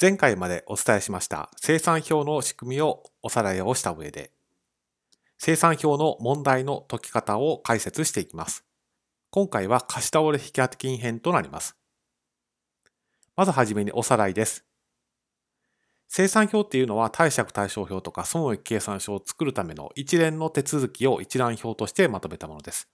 前回までお伝えしました生産表の仕組みをおさらいをした上で、生産表の問題の解き方を解説していきます。今回は貸し倒れ引当金編となります。まずはじめにおさらいです。生産表っていうのは貸借対照表とか損益計算書を作るための一連の手続きを一覧表としてまとめたものです。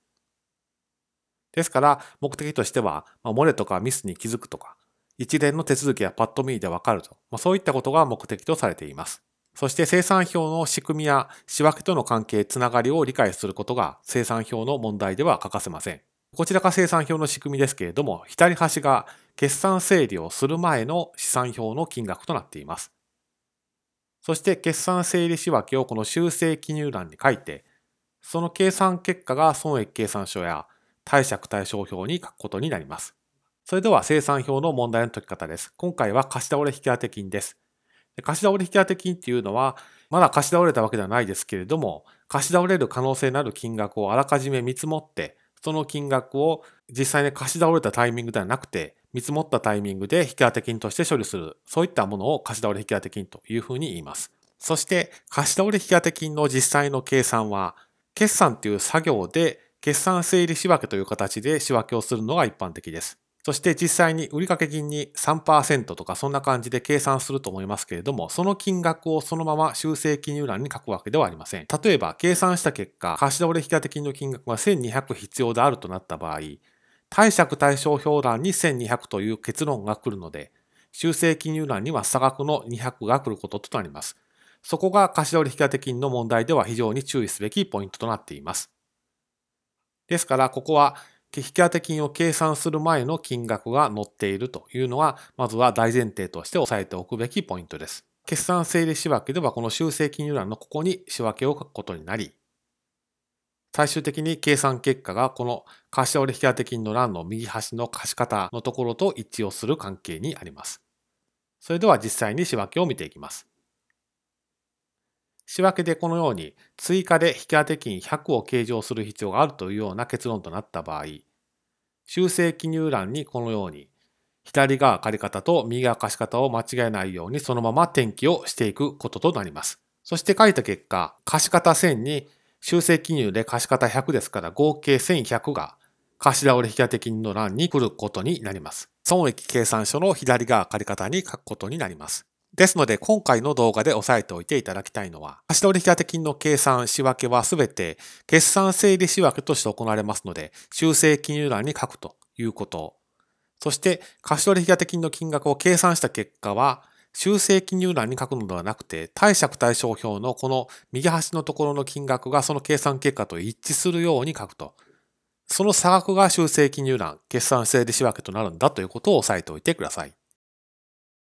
ですから、目的としては、まあ、漏れとかミスに気づくとか、一連の手続きやパッと見でわかると、まあ、そういったことが目的とされています。そして生産表の仕組みや仕分けとの関係、つながりを理解することが生産表の問題では欠かせません。こちらが生産表の仕組みですけれども、左端が決算整理をする前の資産表の金額となっています。そして決算整理仕分けをこの修正記入欄に書いて、その計算結果が損益計算書や貸借対照表に書くことになります。それでは生産表の問題の解き方です。今回は貸し倒れ引当金です。貸し倒れ引当金っていうのは、まだ貸し倒れたわけではないですけれども、貸し倒れる可能性のある金額をあらかじめ見積もって、その金額を実際に貸し倒れたタイミングではなくて、見積もったタイミングで引当金として処理する、そういったものを貸し倒れ引当金というふうに言います。そして、貸し倒れ引当金の実際の計算は、決算という作業で決算整理仕分けという形で仕分けをするのが一般的です。そして実際に売掛金に3%とかそんな感じで計算すると思いますけれども、その金額をそのまま修正記入欄に書くわけではありません。例えば、計算した結果、貸し倒れ引当金の金額が1200必要であるとなった場合、貸借対照表欄に1200という結論が来るので、修正記入欄には差額の200が来ることとなります。そこが貸し倒れ引当金の問題では非常に注意すべきポイントとなっています。ですから、ここは引当金を計算する前の金額が載っているというのは、まずは大前提として押さえておくべきポイントです。決算整理仕分けではこの修正金融欄のここに仕分けを書くことになり、最終的に計算結果がこの貸し折引当金の欄の右端の貸方のところと一致をする関係にあります。それでは実際に仕分けを見ていきます。仕分けでこのように追加で引当金100を計上する必要があるというような結論となった場合、修正記入欄にこのように左側借方と右側貸方を間違えないようにそのまま転記をしていくこととなります。そして書いた結果、貸方1000に修正記入で貸方100ですから合計1100が貸し倒れ引当金の欄に来ることになります。損益計算書の左側借方に書くことになります。ですので、今回の動画で押さえておいていただきたいのは、貸取引当金の計算、仕分けはすべて決算整理仕分けとして行われますので、修正記入欄に書くということ。そして、貸取引当金の金額を計算した結果は、修正記入欄に書くのではなくて、貸借対照表のこの右端のところの金額がその計算結果と一致するように書くと。その差額が修正記入欄、決算整理仕分けとなるんだということを押さえておいてください。